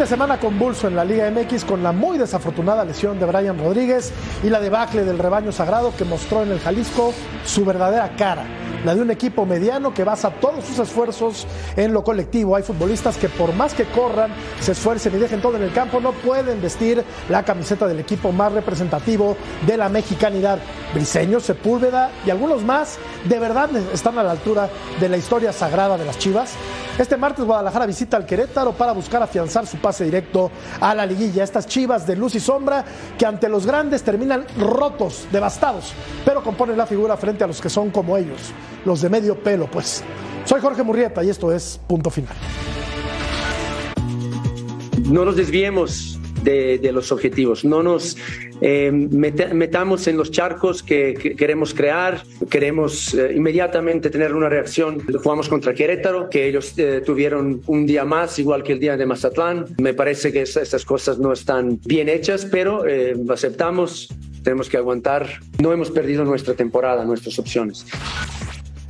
De semana convulso en la Liga MX con la muy desafortunada lesión de Brian Rodríguez y la debacle del rebaño sagrado que mostró en el Jalisco su verdadera cara la de un equipo mediano que basa todos sus esfuerzos en lo colectivo. Hay futbolistas que por más que corran, se esfuercen y dejen todo en el campo, no pueden vestir la camiseta del equipo más representativo de la mexicanidad. Briseño, Sepúlveda y algunos más de verdad están a la altura de la historia sagrada de las Chivas. Este martes Guadalajara visita al Querétaro para buscar afianzar su pase directo a la liguilla. Estas Chivas de luz y sombra que ante los grandes terminan rotos, devastados, pero componen la figura frente a los que son como ellos los de medio pelo, pues. Soy Jorge Murrieta y esto es Punto Final. No nos desviemos de, los objetivos, no nos eh, metamos en los charcos que, queremos crear, queremos eh, inmediatamente tener una reacción. Jugamos contra Querétaro, que ellos eh, tuvieron un día más, igual que el día de Mazatlán. Me parece que estas cosas no están bien hechas, pero aceptamos, tenemos que aguantar. No hemos perdido nuestra temporada, nuestras opciones.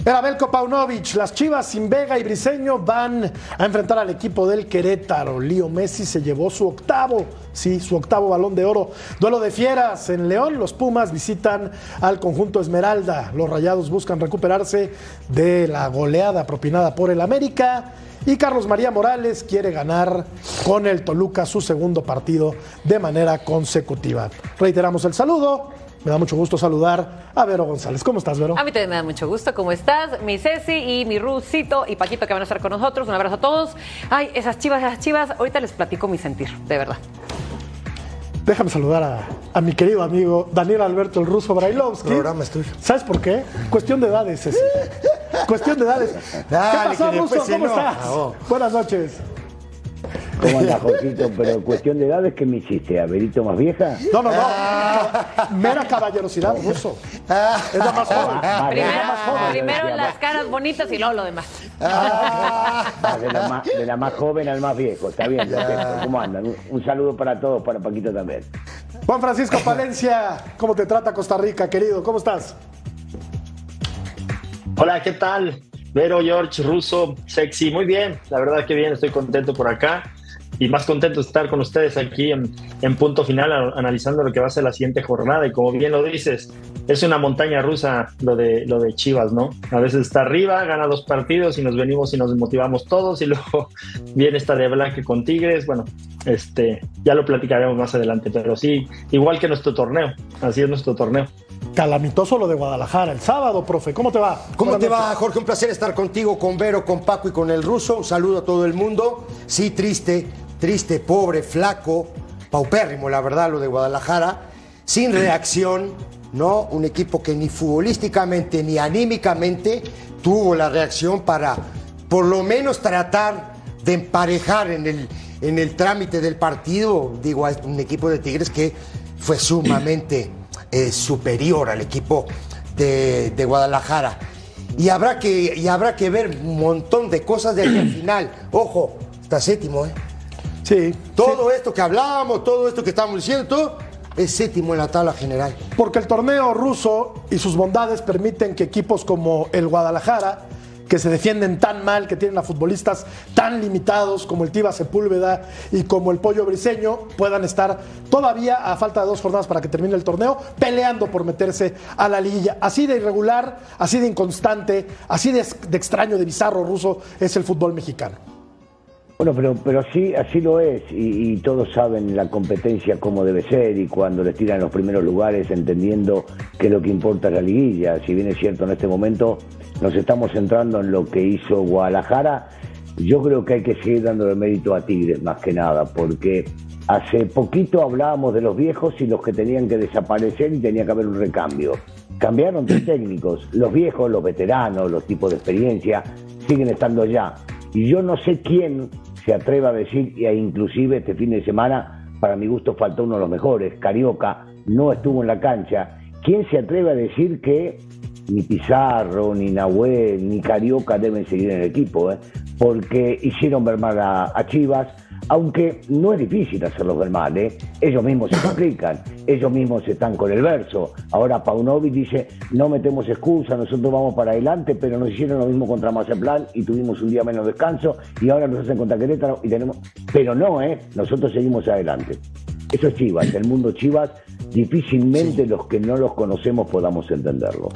Era Belko Paunovic. Las Chivas sin Vega y Briseño van a enfrentar al equipo del Querétaro. Lío Messi se llevó su octavo, sí, su octavo balón de oro. Duelo de fieras en León. Los Pumas visitan al conjunto Esmeralda. Los Rayados buscan recuperarse de la goleada propinada por el América. Y Carlos María Morales quiere ganar con el Toluca su segundo partido de manera consecutiva. Reiteramos el saludo. Me da mucho gusto saludar a Vero González. ¿Cómo estás, Vero? A mí también me da mucho gusto. ¿Cómo estás? Mi Ceci y mi Rusito y Paquito que van a estar con nosotros. Un abrazo a todos. Ay, esas chivas, esas chivas. Ahorita les platico mi sentir, de verdad. Déjame saludar a, mi querido amigo Daniel Alberto el Ruso Brailovsky. programa es ¿Sabes por qué? Cuestión de edades, Ceci. Cuestión de edades. ¿Qué pasó, Ruso? ¿Cómo estás? Buenas noches. ¿Cómo andas, Jorgito? Pero cuestión de edad es que me hiciste, ¿Averito más vieja? No, no, no. Mera caballerosidad, ruso. Es la más joven. primero, las caras bonitas y luego lo demás. de, la más, joven al más viejo, está bien, ¿Cómo andan? Un, saludo para todos, para Paquito también. Juan Francisco Palencia, ¿cómo te trata Costa Rica, querido? ¿Cómo estás? Hola, ¿qué tal? Vero, George, Russo, sexy, muy bien, la verdad que bien, estoy contento por acá y más contento de estar con ustedes aquí en, punto final analizando lo que va a ser la siguiente jornada y como bien lo dices, es una montaña rusa lo de, lo de Chivas, ¿no? A veces está arriba, gana dos partidos y nos venimos y nos motivamos todos y luego viene esta de Blanque con Tigres, bueno, este, ya lo platicaremos más adelante, pero sí, igual que nuestro torneo, así es nuestro torneo. Calamitoso lo de Guadalajara el sábado, profe. ¿Cómo te va? ¿Cómo te va, Jorge? Un placer estar contigo, con Vero, con Paco y con el ruso. Un saludo a todo el mundo. Sí, triste, triste, pobre, flaco, paupérrimo, la verdad, lo de Guadalajara, sin reacción, ¿no? Un equipo que ni futbolísticamente ni anímicamente tuvo la reacción para por lo menos tratar de emparejar en el, en el trámite del partido, digo, a un equipo de Tigres que fue sumamente eh, superior al equipo de, Guadalajara. Y habrá, que, y habrá que ver un montón de cosas de aquí al final. Ojo, está séptimo, ¿eh? Sí. Todo esto que hablábamos, todo esto que estamos diciendo, es séptimo en la tabla general. Porque el torneo ruso y sus bondades permiten que equipos como el Guadalajara, que se defienden tan mal, que tienen a futbolistas tan limitados como el Tiba Sepúlveda y como el Pollo Briseño, puedan estar todavía a falta de dos jornadas para que termine el torneo, peleando por meterse a la liguilla. Así de irregular, así de inconstante, así de, de extraño, de bizarro ruso es el fútbol mexicano. Bueno, pero, pero sí, así lo es, y, todos saben la competencia cómo debe ser, y cuando les tiran los primeros lugares, entendiendo que lo que importa es la liguilla. Si bien es cierto, en este momento nos estamos centrando en lo que hizo Guadalajara, yo creo que hay que seguir dándole mérito a Tigres más que nada, porque hace poquito hablábamos de los viejos y los que tenían que desaparecer y tenía que haber un recambio. Cambiaron de técnicos. Los viejos, los veteranos, los tipos de experiencia, siguen estando allá. Y yo no sé quién se atreva a decir, e inclusive este fin de semana, para mi gusto faltó uno de los mejores, Carioca, no estuvo en la cancha. ¿Quién se atreve a decir que ni Pizarro, ni Nahuel, ni Carioca deben seguir en el equipo? eh? Porque hicieron ver mal a, a Chivas, aunque no es difícil hacerlos ver mal, ¿eh? ellos mismos se complican, ellos mismos están con el verso. Ahora Paunovic dice, no metemos excusa, nosotros vamos para adelante, pero nos hicieron lo mismo contra Mazatlán y tuvimos un día menos descanso y ahora nos hacen contra Querétaro y tenemos... Pero no, ¿eh? nosotros seguimos adelante. Eso es Chivas, el mundo Chivas, difícilmente los que no los conocemos podamos entenderlo.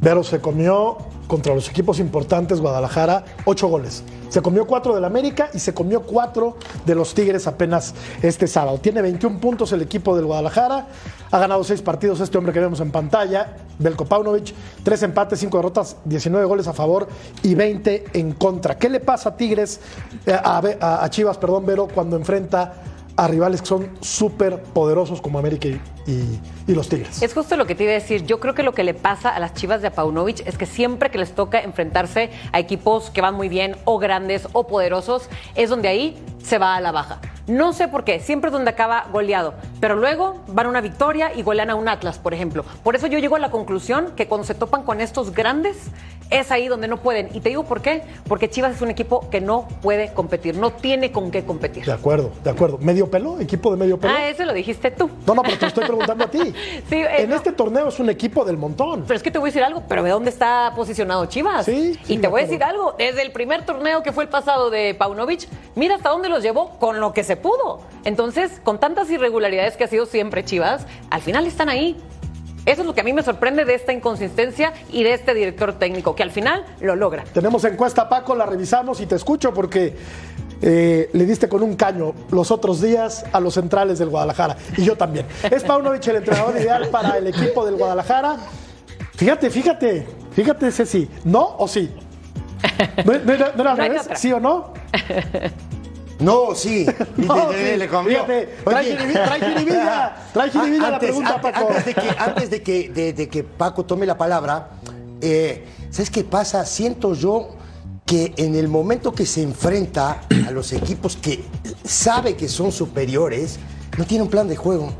Pero se comió contra los equipos importantes Guadalajara ocho goles. Se comió cuatro del América y se comió cuatro de los Tigres apenas este sábado. Tiene 21 puntos el equipo del Guadalajara. Ha ganado seis partidos este hombre que vemos en pantalla, Belko Paunovic. Tres empates, cinco derrotas, 19 goles a favor y 20 en contra. ¿Qué le pasa a Tigres, eh, a, a- a Chivas, perdón, Vero, cuando enfrenta a rivales que son súper poderosos como América y, y- y los Tigres? Es justo lo que te iba a decir. Yo creo que lo que le pasa a las chivas de Paunovic es que siempre que les toca enfrentarse a equipos que van muy bien, o grandes, o poderosos, es donde ahí se va a la baja. No sé por qué, siempre es donde acaba goleado. Pero luego van a una victoria y golean a un Atlas, por ejemplo. Por eso yo llego a la conclusión que cuando se topan con estos grandes, es ahí donde no pueden. Y te digo por qué. Porque Chivas es un equipo que no puede competir, no tiene con qué competir. De acuerdo, de acuerdo. ¿Medio pelo? ¿Equipo de medio pelo? Ah, ese lo dijiste tú. No, no, pero te estoy preguntando a ti. Sí, eh, en no. este torneo es un equipo del montón. Pero es que te voy a decir algo, pero ¿de dónde está posicionado Chivas? Sí, sí, y te voy a decir algo, desde el primer torneo que fue el pasado de Paunovic, mira hasta dónde los llevó con lo que se pudo. Entonces, con tantas irregularidades que ha sido siempre Chivas, al final están ahí. Eso es lo que a mí me sorprende de esta inconsistencia y de este director técnico, que al final lo logra. Tenemos encuesta, Paco, la revisamos y te escucho porque eh, le diste con un caño los otros días a los centrales del Guadalajara. Y yo también. ¿Es Paunovic el entrenador ideal para el equipo del Guadalajara? Fíjate, fíjate, fíjate, Ceci. ¿No o sí? ¿No, no era, no era al revés? ¿Sí o no? No, sí. Y No, le- le- sí. le cambió. Fíjate, trae jiribilla, trae jiribilla, la pregunta, antes- Paco. Antes de que, antes de que, de- de que Paco tome la palabra, eh, ¿sabes qué pasa? Siento yo que en el momento que se enfrenta a los equipos que sabe que son superiores, no tiene un plan de juego.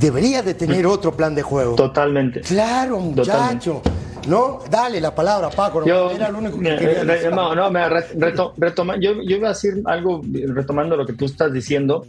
Debería de tener otro plan de juego. Totalmente. Claro, muchacho. No, dale la palabra, Paco. Yo, era lo único que quería decir. no, no, me re- reto- retoma- yo, yo iba a decir algo retomando lo que tú estás diciendo.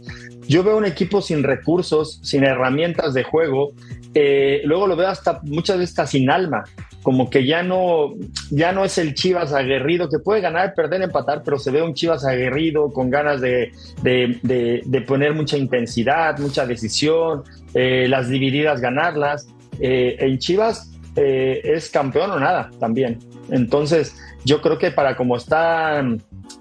Yo veo un equipo sin recursos, sin herramientas de juego. eh, luego lo veo hasta muchas veces hasta sin alma, como que ya no, ya no es el Chivas aguerrido que puede ganar, perder, empatar, pero se ve un Chivas aguerrido con ganas de, de- de- de poner mucha intensidad, mucha decisión, eh, las divididas ganarlas. Eh, en Chivas eh, es campeón o nada también. Entonces, yo creo que para como está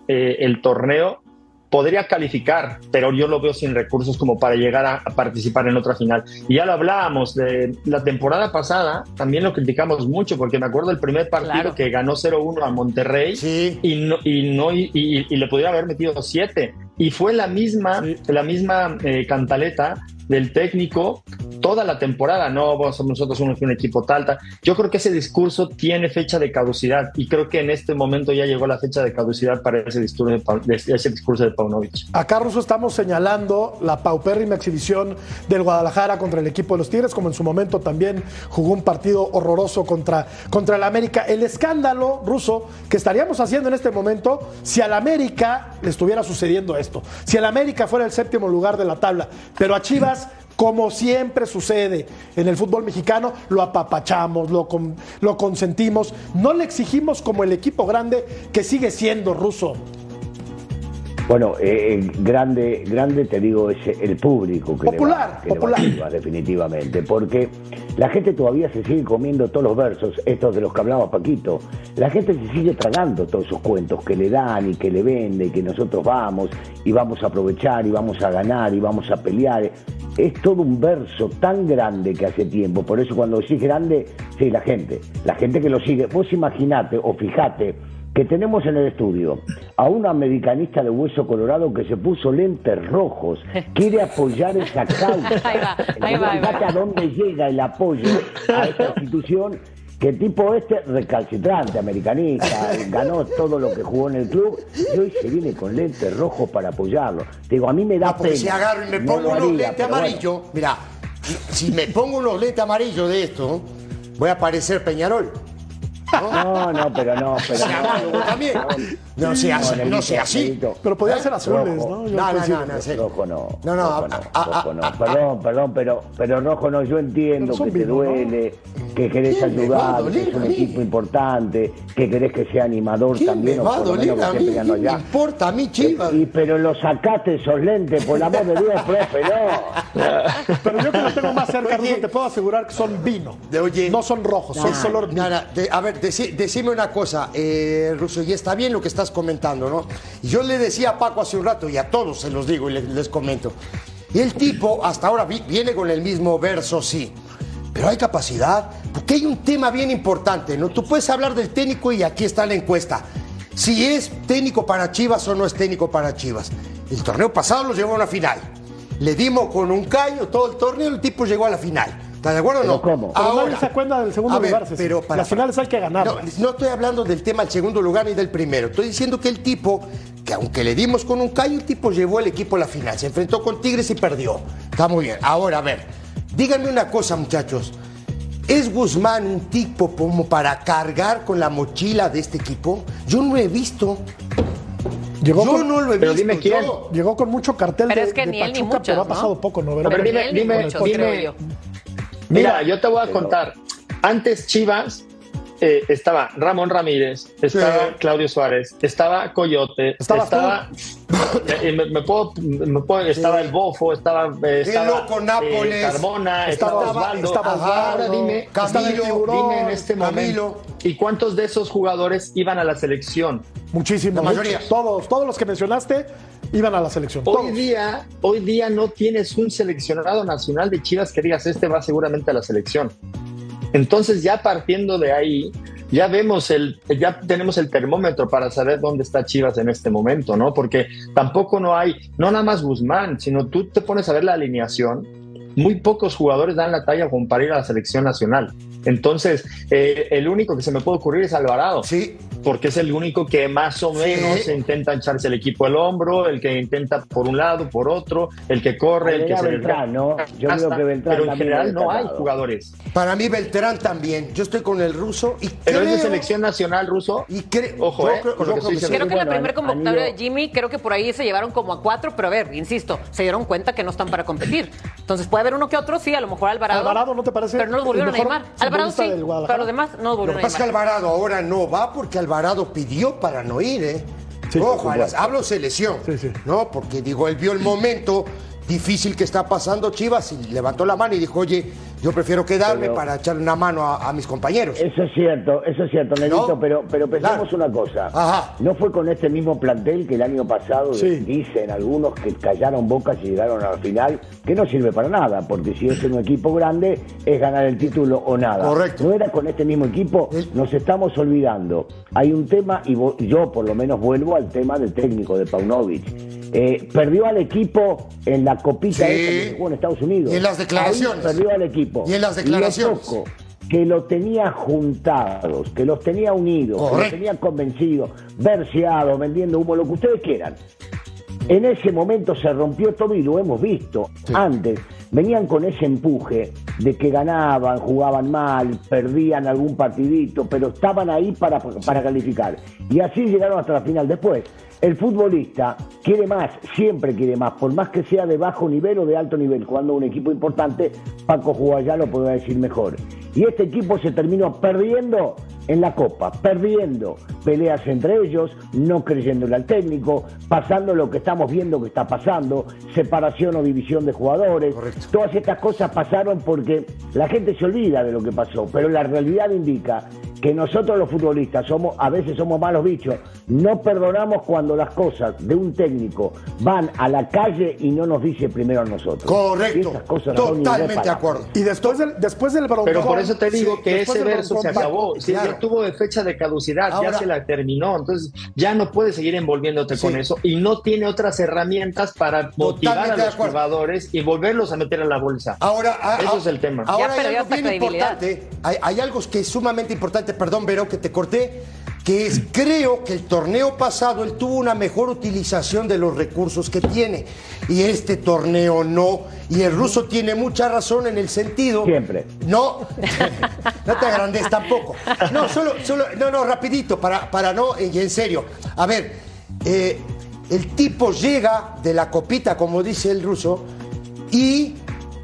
eh, el torneo, podría calificar, pero yo lo veo sin recursos como para llegar a, a participar en otra final. Y ya lo hablábamos de la temporada pasada, también lo criticamos mucho, porque me acuerdo el primer partido Claro. que ganó 0-1 a Monterrey Sí. y no y no y, y- y le podría haber metido siete y fue la misma Sí. la misma eh, cantaleta del técnico toda la temporada no nosotros somos un equipo tal, tal yo creo que ese discurso tiene fecha de caducidad y creo que en este momento ya llegó la fecha de caducidad para ese discurso de, Pa- ese discurso de Paunovic Acá, Russo, estamos señalando la paupérrima exhibición del Guadalajara contra el equipo de los Tigres, como en su momento también jugó un partido horroroso contra, contra el América. El escándalo, Russo, que estaríamos haciendo en este momento si al América le estuviera sucediendo Si el América fuera el séptimo lugar de la tabla, pero a Chivas como siempre sucede en el fútbol mexicano, lo apapachamos, lo, lo consentimos, no le exigimos como el equipo grande que sigue siendo ruso. Bueno, eh, eh, grande, grande te digo es el público que Popular, le va, que le va a popular. Definitivamente, porque la gente todavía se sigue comiendo todos los versos, estos de los que hablaba Paquito. La gente se sigue tragando todos esos cuentos que le dan y que le venden, que nosotros vamos y vamos a aprovechar y vamos a ganar y vamos a pelear. Es todo un verso tan grande que hace tiempo, por eso cuando decís grande, sí, la gente, la gente que lo sigue. Vos imaginate o fijate que tenemos en el estudio a un americanista de hueso colorado que se puso lentes rojos, quiere apoyar esa causa. Ahí va, ahí va, ahí va. Fíjate a dónde llega el apoyo a esta institución que tipo este recalcitrante, americanista, ganó todo lo que jugó en el club y hoy se viene con lentes rojos para apoyarlo. Digo, a mí me da porque pena. si agarro y me No pongo unos lentes pero bueno. amarillos, mira, si me pongo unos lentes amarillos de esto, voy a parecer Peñarol. No, no, pero no, pero O sea, no. también. No sea así, no sea así. Pero podían ser azules. ¿no? No, no, no, no, sí. Rojo no. No, no, rojo a- no, a- rojo a- no. a- Perdón, perdón, pero, pero rojo no, yo entiendo que te ¿no? duele, que querés ¿Qué me va a ayudar, que es un equipo importante, que querés que sea animador ¿Quién también, me va a doler a mí? esté peleando ¿Qué me importa a mí, Chivas? Y, pero lo sacaste esos lentes, por el amor de Dios, profe, no. Pero yo que lo tengo más cerca, te puedo asegurar que son vino. De- oye. no son rojos, son color vino. Nada, de- a ver, deci- decime una cosa, eh, Russo, y está bien lo que estás comentando, ¿no? Yo le decía a Paco hace un rato, y a todos se los digo y les, comento. Y el tipo hasta ahora vi- viene con el mismo verso, sí. Pero hay capacidad, porque hay un tema bien importante, ¿no? Tú puedes hablar del técnico y aquí está la encuesta. Si es técnico para Chivas o no es técnico para Chivas. El torneo pasado los llevó a una final. Le dimos con un caño todo el torneo, el tipo llegó a la final. ¿Estás de acuerdo o ¿Pero no? cómo? Pero nadie se acuerda del segundo a ver, lugar, pero para- Las finales hay que ganarlas. No, no estoy hablando del tema del segundo lugar ni del primero. Estoy diciendo que el tipo, que aunque le dimos con un caño, el tipo llevó el equipo a la final. Se enfrentó con Tigres y perdió. Está muy bien. Ahora, a ver, díganme una cosa, muchachos. ¿Es Guzmán un tipo como para cargar con la mochila de este equipo? Yo no lo he visto. Llegó, Yo con, no lo he Pero visto. dime quién. yo. llegó con mucho cartel Pero de, es que de ni él ni Pachuca, pero ha muchas, ¿no? pasado poco, ¿no? A ver, ¿verdad? dime, ni dime, muchos, dime. creo yo. Mira, yo te voy a contar. Antes Chivas eh, estaba Ramón Ramírez, estaba Sí. Claudio Suárez, estaba Coyote, Estaba estaba, eh, me, me puedo, me puedo- estaba el Bofo, estaba, eh, estaba loco Nápoles. Carbona, Estaba- estaba, Osvaldo. estaba Ahora Osvaldo, dime, estaba el dime, Tiburón, dime en este Camilo. momento. ¿Y cuántos de esos jugadores iban a la selección? Muchísimos. La mayoría. muchos. Todos, todos los que mencionaste iban a la selección. Hoy todos. día, hoy día no tienes un seleccionado nacional de Chivas que digas este va seguramente a la selección. Entonces ya partiendo de ahí, ya vemos el, ya tenemos el termómetro para saber dónde está Chivas en este momento, ¿no? Porque tampoco no hay, no nada más Guzmán, sino tú te pones a ver la alineación, muy pocos jugadores dan la talla como para ir a la selección nacional. Entonces, eh, el único que se me puede ocurrir es Alvarado Sí, porque es el único que más o Sí. menos intenta echarse el equipo al hombro, el que intenta por un lado, por otro, el que corre, el que se Beltrán, ¿no? Yo creo que Beltrán pero en general no hay jugadores. para mí Beltrán también. Yo estoy con el ruso y Pero es de creo- selección nacional ruso. Y cre- Ojo, yo eh, creo- con lo que creo. Creo que en la primera convocatoria de Jimmy, creo que por ahí se llevaron como a cuatro, pero a ver, insisto, se dieron cuenta que no están para competir. Entonces puede haber uno que otro, sí, a lo mejor Alvarado. Alvarado, ¿no te parece Pero no los volvieron a llamar. Alvarado sí, pero los demás no los volvieron que a pasa es que llamar. Alvarado ahora no va porque Alvarado pidió para no ir, ¿eh? Sí, Ojo, hablo selección. Sí, sí. No, porque digo, él vio el momento difícil que está pasando Chivas y levantó la mano y dijo, oye, yo prefiero quedarme Pero- para echarle una mano a, a mis compañeros. Eso es cierto, eso es cierto, Negrito, ¿No? pero, pero pensemos Claro. una cosa. Ajá. No fue con este mismo plantel que el año pasado Sí. dicen algunos que callaron bocas y llegaron a la final, que no sirve para nada, porque si es un equipo grande es ganar el título o nada. Correcto. No era con este mismo equipo, nos estamos olvidando. Hay un tema, y yo por lo menos vuelvo al tema del técnico de Paunovic. Eh, perdió al equipo en la copita Sí. esa que jugó en Estados Unidos. Y en las declaraciones. Ahí perdió al equipo. Y en las declaraciones. lo que lo tenía juntados, que los tenía unidos, que los tenía convencidos, verseados, vendiendo humo, lo que ustedes quieran. En ese momento se rompió todo y lo hemos visto. Antes venían con ese empuje de que ganaban, jugaban mal, perdían algún partidito, pero estaban ahí para, para calificar. Y así llegaron hasta la final. Después, el futbolista quiere más, siempre quiere más, por más que sea de bajo nivel o de alto nivel. Cuando un equipo importante, Paco jugó allá, lo podrá decir mejor. Y este equipo se terminó perdiendo en la Copa, perdiendo peleas entre ellos, no creyéndole al técnico, pasando lo que estamos viendo que está pasando, separación o división de jugadores. Correcto. Todas estas cosas pasaron porque la gente se olvida de lo que pasó, pero la realidad indica que nosotros los futbolistas somos, a veces somos malos bichos. No perdonamos cuando las cosas de un técnico van a la calle y no nos dice primero a nosotros. Correcto. Y esas cosas son Totalmente de acuerdo. Y después del, después del broncón. Pero por eso te digo sí, que ese verso se acabó. Sí, claro. Ya tuvo de fecha de caducidad, Ahora- ya se la terminó. Entonces ya no puedes seguir envolviéndote Sí. con eso y no tiene otras herramientas para motivar Totalmente a los jugadores y volverlos a meter a la bolsa. Ahora, a- Eso a- es el tema. Ahora Ya hay algo bien importante. Hay, hay algo que es sumamente importante. Perdón, Vero, que te corté. Que es, creo que el torneo pasado él tuvo una mejor utilización de los recursos que tiene. Y este torneo no. Y el ruso tiene mucha razón en el sentido. Siempre. No, no te agrandes tampoco. No, solo, solo, no, no, rapidito, para, para no, y en serio. A ver, eh, el tipo llega de la copita, como dice el ruso, y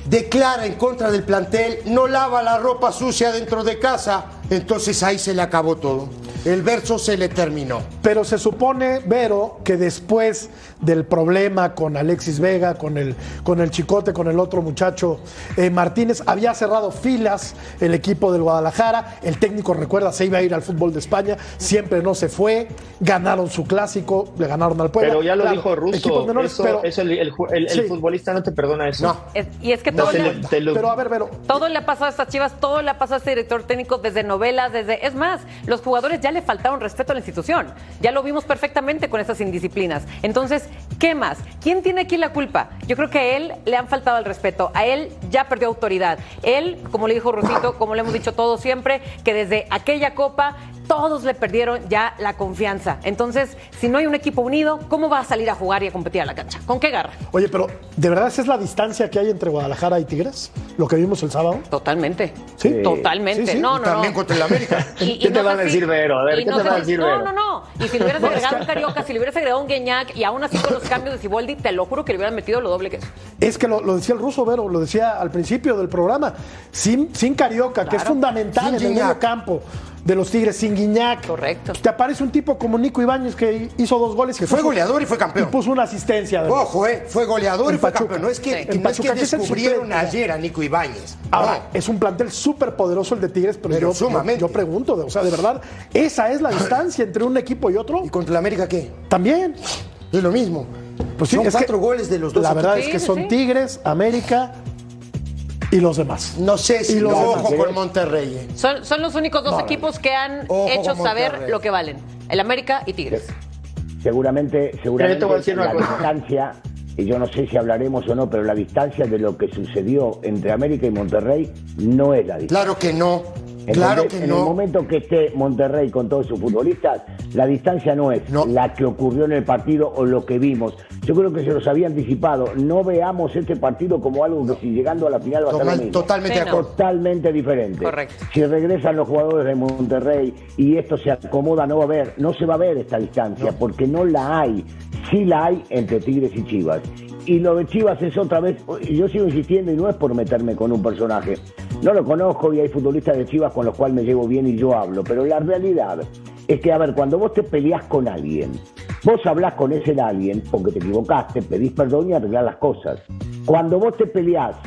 declara en contra del plantel, no lava la ropa sucia dentro de casa, entonces ahí se le acabó todo. El verso se le terminó. Pero se supone, Vero, que después del problema con Alexis Vega, con el, con el Chicote, con el otro muchacho eh, Martínez, había cerrado filas el equipo del Guadalajara. El técnico, recuerda, se iba a ir al fútbol de España, siempre no se fue. Ganaron su clásico, le ganaron al Puebla. Pero ya lo Claro, dijo equipos Russo, menores, eso, pero- eso el, futbolista no te perdona eso. No. Es- y es que No, todo, le, lo- te lo- Pero a ver, Vero, todo le ha pasado a estas chivas, todo le ha pasado a este director técnico desde novelas, desde. Es más, los jugadores ya le faltaron respeto a la institución. Ya lo vimos perfectamente con esas indisciplinas. Entonces, ¿qué más? ¿Quién tiene aquí la culpa? Yo creo que a él le han faltado el respeto. A él ya perdió autoridad. Él, como le dijo Rosito, como le hemos dicho todos siempre, que desde aquella copa todos le perdieron ya la confianza. Entonces, si no hay un equipo unido, ¿cómo va a salir a jugar y a competir a la cancha? ¿Con qué garra? oye, pero ¿de verdad esa es la distancia que hay entre Guadalajara y Tigres? Lo que vimos el sábado. Totalmente. Sí. Totalmente. Sí, sí. No, no, también no. contra el América. Y- y ¿Qué te no van a decir, Vero? A ver, ¿qué no te van a decir, No, Vero? no, no. Y si le hubieras agregado un Carioca, si le hubieras agregado un Guiñac y aún así con los cambios de Ciboldi, te lo juro que le hubieran metido lo doble que eso. Es que lo, lo decía el ruso, Vero, lo decía al principio del programa. Sin, sin Carioca, que es fundamental Sin en el medio campo de los Tigres, sin Guiñac. Correcto. Te aparece un tipo como Nico Ibáñez que hizo dos goles. Que fue goleador y fue campeón. Y puso una asistencia. además. Ojo, eh, fue goleador En y fue Pachuca. campeón. No es que, Sí. que no es que Pachuca, que es el descubrieron ayer a Nico Ibáñez. Ahora, No. es un plantel súper poderoso el de Tigres, pero, Pero yo, sumamente. yo, yo pregunto, o sea, de verdad, ¿esa es la distancia entre un equipo y otro? ¿Y contra el América qué? También. Es lo mismo. Pues sí, Son que cuatro goles de los dos. La verdad es que son. Tigres, América y los demás. No sé si Y los ojo demás. con Monterrey. eh. Son, son los únicos dos equipos que han Ojo hecho saber lo que valen. El América y Tigres. Seguramente, seguramente la cosa. distancia, y yo no sé si hablaremos o no, pero la distancia de lo que sucedió entre América y Monterrey no es la distancia. Claro que no. En Claro el- que En el momento que esté Monterrey con todos sus futbolistas, la distancia no es No. la que ocurrió en el partido o lo que vimos. Yo creo que se los había anticipado. No veamos este partido como algo que si llegando a la final va a ser lo mismo. totalmente Sí, no. Totalmente diferente. Correcto. Si regresan los jugadores de Monterrey y esto se acomoda, no va a ver, no se va a ver esta distancia, porque no la hay. Sí la hay entre Tigres y Chivas. Y lo de Chivas es otra vez, y yo sigo insistiendo y no es por meterme con un personaje. No lo conozco y hay futbolistas de Chivas con los cuales me llevo bien y yo hablo, pero la realidad es que, a ver, cuando vos te peleás con alguien, vos hablás con ese alguien porque te equivocaste, pedís perdón y arreglás las cosas. Cuando vos te peleás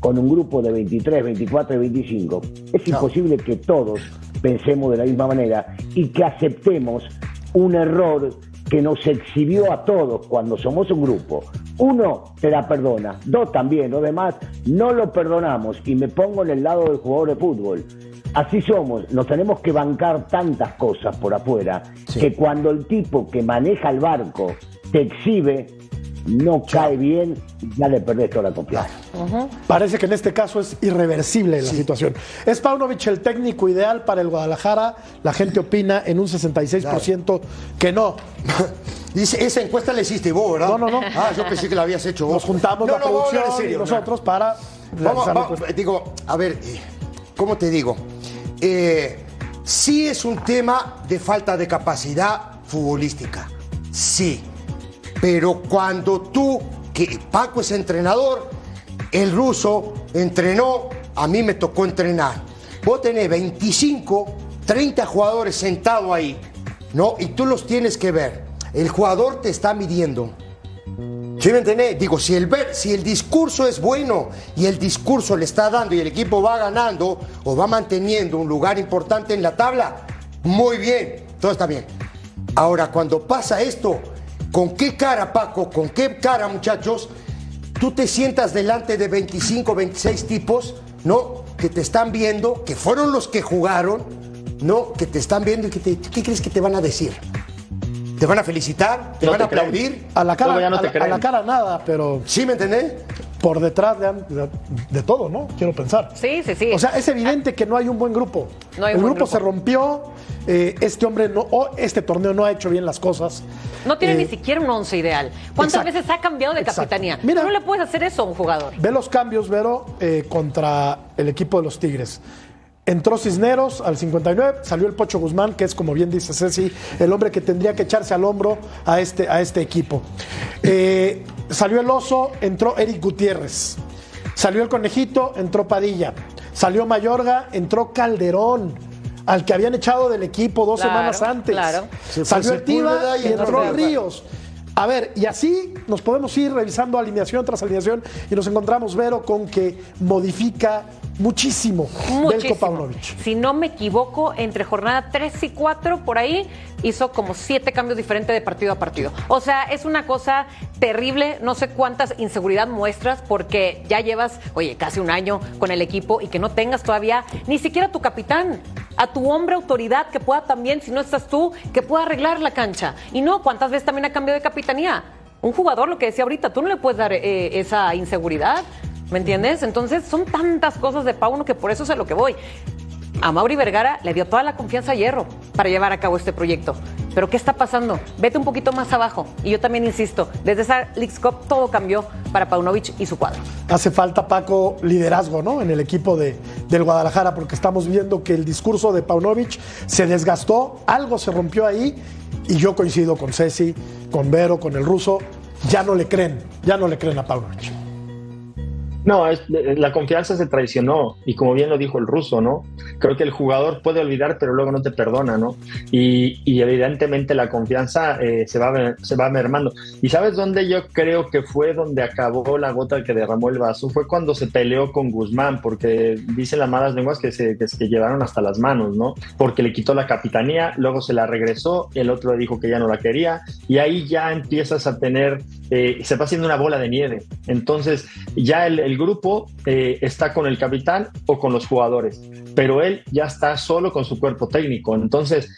con un grupo de 23, 24 y 25, es imposible que todos pensemos de la misma manera y que aceptemos un error que nos exhibió a todos cuando somos un grupo. Uno te la perdona, dos también, los demás no lo perdonamos y me pongo en el lado del jugador de fútbol. Así somos, nos tenemos que bancar tantas cosas por afuera que cuando el tipo que maneja el barco te exhibe, no cae bien, ya le perdés toda la confianza. Parece que en este caso es irreversible la situación. ¿Es Paunovic el técnico ideal para el Guadalajara? La gente opina en un 66% que no. Dice, esa encuesta la hiciste vos, ¿verdad? No, no, no. Ah, yo pensé que la habías hecho vos. Nos juntamos No, la no, producción en serio, y no. nosotros para Vamos, vamos, encuesta. digo, a ver, eh, ¿cómo te digo? Eh, sí es un tema de falta de capacidad futbolística, sí. Pero cuando tú, que Paco es entrenador, el ruso entrenó, a mí me tocó entrenar. Vos tenés 25, 30 jugadores sentados ahí, ¿no? Y tú los tienes que ver. El jugador te está midiendo. ¿Sí me entendés? Digo, si el, ver, si el discurso es bueno y el discurso le está dando y el equipo va ganando o va manteniendo un lugar importante en la tabla, muy bien, todo está bien. Ahora, cuando pasa esto, ¿con qué cara, Paco? ¿Con qué cara, muchachos? Tú te sientas delante de 25, 26 tipos, ¿no? Que te están viendo, que fueron los que jugaron, ¿no? Que te están viendo y que te, ¿qué crees que te van a decir? ¿Te van a felicitar? ¿Te No van te a creen. aplaudir? A la cara, Luego ya no a la cara nada, pero ¿Sí me entendés? Por detrás de, de- de todo, ¿no? Quiero pensar. Sí, sí, sí. O sea, es evidente que no hay un buen grupo. No hay el un buen grupo, grupo. se rompió. eh, este hombre no, o este torneo no ha hecho bien las cosas. no tiene Eh, ni siquiera un once ideal. ¿Cuántas exacto. veces ha cambiado de capitanía? Mira. no le puedes hacer eso a un jugador. Ve los cambios, Vero, eh, contra el equipo de los Tigres. Entró Cisneros al 59, salió el Pocho Guzmán, que es, como bien dice Ceci, el hombre que tendría que echarse al hombro a este, a este equipo. Eh, salió el Oso, entró Eric Gutiérrez. Salió el Conejito, entró Padilla. Salió Mayorga, entró Calderón, al que habían echado del equipo dos Claro, semanas antes. claro. Salió el Tiva y entró. Ríos. A ver, y así nos podemos ir revisando alineación tras alineación y nos encontramos, Vero, con que modifica muchísimo, Belko Muchísimo. Paunovic. Si no me equivoco, entre jornada 3 y 4, por ahí, hizo como siete cambios diferentes de partido a partido. O sea, es una cosa terrible. No sé cuántas inseguridad muestras porque ya llevas, oye, casi un año con el equipo y que no tengas todavía ni siquiera a tu capitán, a tu hombre autoridad que pueda también, si no estás tú, que pueda arreglar la cancha. Y no, ¿cuántas veces también ha cambiado de capitanía? Un jugador, lo que decía ahorita, tú no le puedes dar eh, esa inseguridad. ¿Me entiendes? Entonces son tantas cosas de Pauno que por eso es a lo que voy. A Mauri Vergara le dio toda la confianza a Hierro para llevar a cabo este proyecto. Pero ¿qué está pasando? Vete un poquito más abajo. Y yo también insisto, desde esa Leagues Cup todo cambió para Paunovic y su cuadro. Hace falta, Paco, liderazgo ¿no? en el equipo de, del Guadalajara, porque estamos viendo que el discurso de Paunovic se desgastó, algo se rompió ahí, y yo coincido con Ceci, con Vero, con el ruso, ya no le creen, ya no le creen a Paunovic. No, eh, la confianza se traicionó y como bien lo dijo el ruso, ¿no? Creo que el jugador puede olvidar, pero luego no te perdona, ¿no? Y, evidentemente la confianza eh, se, va, se va mermando. ¿Y sabes dónde yo creo que fue donde acabó la gota que derramó el vaso? Fue cuando se peleó con Guzmán, porque dicen las malas lenguas que se, que llevaron hasta las manos, ¿no? Porque le quitó la capitanía, luego se la regresó, el otro le dijo que ya no la quería y ahí ya empiezas a tener, eh, se va haciendo una bola de nieve. Entonces ya el grupo eh, está con el capitán o con los jugadores, pero él ya está solo con su cuerpo técnico. Entonces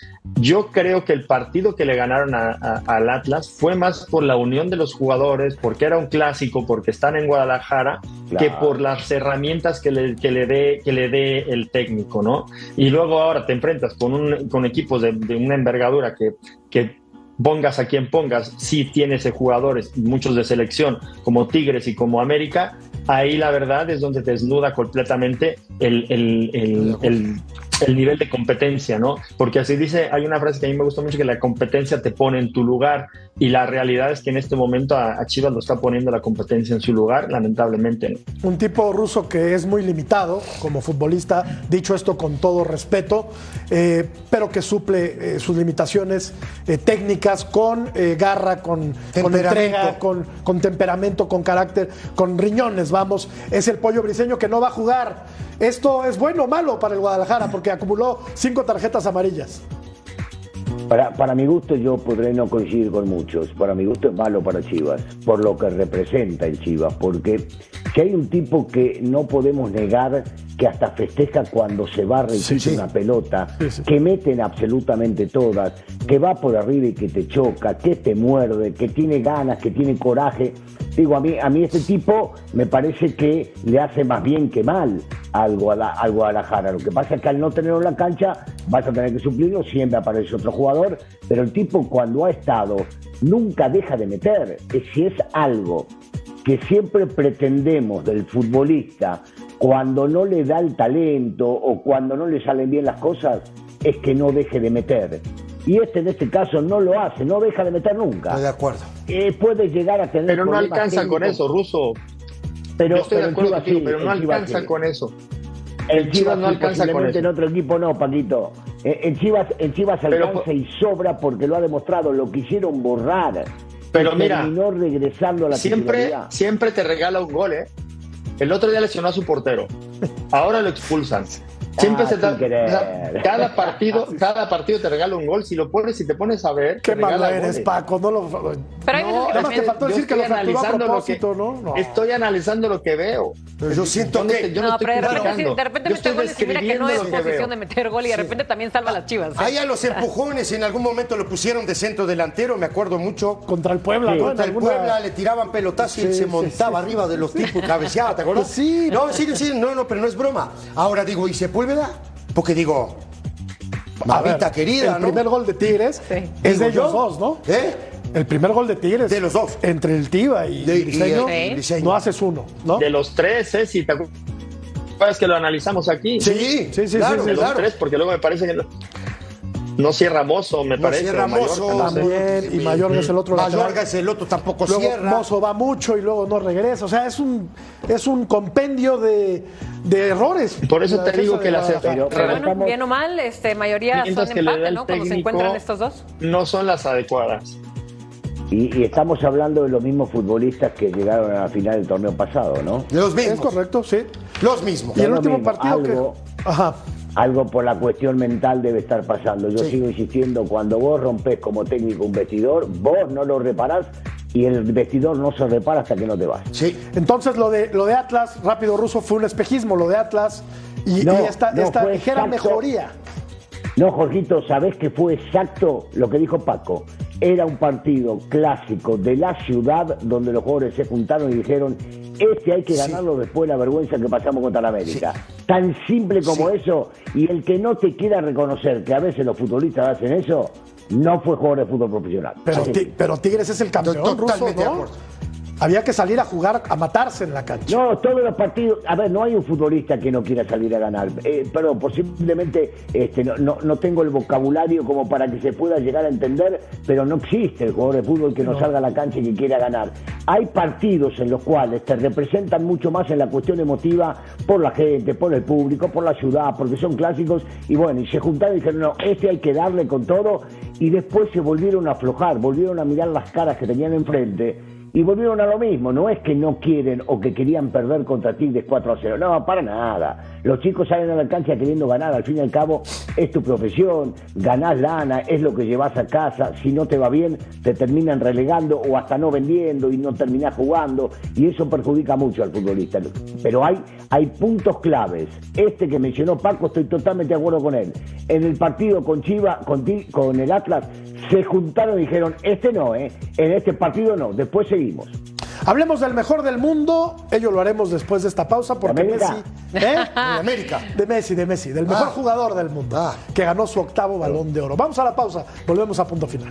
yo creo que el partido que le ganaron a- a- al Atlas fue más por la unión de los jugadores, porque era un clásico, porque están en Guadalajara, que por las herramientas que le, que le dé que le dé el técnico, ¿no? Y luego ahora te enfrentas con, un, con equipos de, de una envergadura que, que pongas a quien pongas, si tienes eh, jugadores, muchos de selección, como Tigres y como América, ahí la verdad es donde desnuda completamente el, el- el- el- el nivel de competencia, ¿no? Porque así dice, hay una frase que a mí me gusta mucho, que la competencia te pone en tu lugar, y la realidad es que en este momento a, a Chivas lo está poniendo la competencia en su lugar, lamentablemente. ¿no? Un tipo ruso que es muy limitado como futbolista, dicho esto con todo respeto, eh, pero que suple eh, sus limitaciones eh, técnicas con eh, garra, con, entrega, con, con temperamento, con carácter, con riñones, vamos. Es el pollo briseño que no va a jugar. ¿Esto es bueno o malo para el Guadalajara? Porque acumuló cinco tarjetas amarillas. Para, para mi gusto yo podré no coincidir con muchos. Para mi gusto es malo para Chivas, por lo que representa el Chivas, porque si hay un tipo que no podemos negar que hasta festeja cuando se barre y Sí, una pelota, Sí, que meten absolutamente todas, que va por arriba y que te choca, que te muerde, que tiene ganas, que tiene coraje. Digo, a mí, a mí este tipo me parece que le hace más bien que mal al, Guada- al Guadalajara. Lo que pasa es que al no tenerlo en la cancha vas a tener que suplirlo, siempre aparece otro jugador, pero el tipo cuando ha estado nunca deja de meter. Es- Si es algo que siempre pretendemos del futbolista cuando no le da el talento o cuando no le salen bien las cosas, es que no deje de meter. Y este en este caso no lo hace, no deja de meter nunca. Estoy de acuerdo. Eh, puede llegar a tener Pero no alcanza con eso, Ruso. Pero, Yo estoy de pero en acuerdo Chivas contigo, sí, pero no Chivas alcanza sí. con eso. En En Chivas no sí, alcanza con eso. En otro equipo no, Paquito. En, en Chivas, en Chivas Pero alcanza y sobra porque lo ha demostrado. Lo quisieron borrar. Pero y mira, terminó regresando a la siempre, titularidad. siempre te regala un gol, ¿eh? El otro día lesionó a su portero. Ahora lo expulsan. Siempre Ah, se sin da, querer. o sea, cada partido, cada partido te regala un gol. Si lo pones, si te pones a ver, Qué malo eres, goles. Paco. No lo... Pero hay No, que Nada más te faltó decir que lo a analizando lo que- ¿no? No. Estoy analizando lo que veo. Pero yo siento que- yo no No, estoy pero de repente, sí, de repente Yo mete estoy goles y mira que no es posición veo. de meter gol y de repente también salva a las chivas. ¿eh? Ahí a los empujones en algún momento lo pusieron de centro delantero, me acuerdo mucho. Contra el Puebla, Sí. ¿no? Contra el alguna- Puebla le tiraban pelotazos y él se montaba arriba de los tipos y cabeceaba, ¿te acuerdas? Sí. No, sí, sí, no, no, pero no es broma. Ahora digo, ¿y Sepúlveda? Porque digo, mamita querida, el ¿no? primer gol de Tigres Sí. es de ellos yo. dos, ¿no? ¿Eh? El primer gol de Tigres. De los dos. Entre el Tiva y, De- y el- y Briseño. No haces uno, ¿no? De los tres, ¿eh? Si te acuerdas que lo analizamos aquí. Sí, Sí, sí, claro, sí, de los claro. tres, porque luego me parece que no, cierra Mozo, me No parece. cierra Mozo. También, y Mayorga es el otro lateral. Mayorga es el otro, tampoco Luego cierra. Mozo va mucho y luego no regresa. O sea, es un, es un compendio de, de errores. Por eso La te digo que la. Pero- Pero bueno, estamos- bien o mal, este, mayoría son empate, ¿no? Cuando se encuentran estos dos. No son las adecuadas. Y, y estamos hablando de los mismos futbolistas que llegaron a la final del torneo pasado, ¿no? Los Es mismos. correcto, sí. Los mismos. Y el último mismo, partido algo- que. Ajá. Algo por la cuestión mental debe estar pasando. Yo Sí. sigo insistiendo, cuando vos rompes como técnico un vestidor, vos no lo reparás y el vestidor no se repara hasta que no te vas. Sí. Entonces lo de lo de Atlas, rápido ruso, fue un espejismo, lo de Atlas, y, No, y esta, no, esta ligera exacto. mejoría. No, Jorgito, ¿sabés que fue exacto lo que dijo Paco? Era un partido clásico de la ciudad donde los jugadores se juntaron y dijeron, este hay que Sí. ganarlo después de la vergüenza que pasamos contra la América. Tan simple como eso, y el que no te quiera reconocer que a veces los futbolistas hacen eso, no fue jugador de fútbol profesional. Pero, Tigres es el campeón ruso, Totalmente de ¿no? Había que salir a jugar, a matarse en la cancha. No, todos los partidos. A ver, no hay un futbolista que no quiera salir a ganar. Eh, perdón, posiblemente este, no, no, no tengo el vocabulario como para que se pueda llegar a entender, pero no existe el jugador de fútbol que no, salga a la cancha y que quiera ganar. Hay partidos en los cuales te representan mucho más en la cuestión emotiva por la gente, por el público, por la ciudad, porque son clásicos. Y bueno, y se juntaron y dijeron, no, este hay que darle con todo. Y después se volvieron a aflojar, volvieron a mirar las caras que tenían enfrente y volvieron a lo mismo, no es que no quieren o que querían perder contra Tigres 4 a 0, no, para nada. Los chicos salen a la cancha queriendo ganar, al fin y al cabo es tu profesión, ganás lana, es lo que llevas a casa, si no te va bien te terminan relegando o hasta no vendiendo y no terminás jugando y eso perjudica mucho al futbolista. Pero hay, hay puntos claves, este que mencionó Paco estoy totalmente de acuerdo con él. En el partido con Chiva, con, con el Atlas, se juntaron y dijeron, este no, ¿eh? en este partido no, después seguimos. Hablemos del mejor del mundo, ello lo haremos después de esta pausa porque? Messi, ¿eh? En América. De Messi, de Messi, del mejor Ah. jugador del mundo, Ah. que ganó su octavo balón de oro. Vamos a la pausa, volvemos a punto final.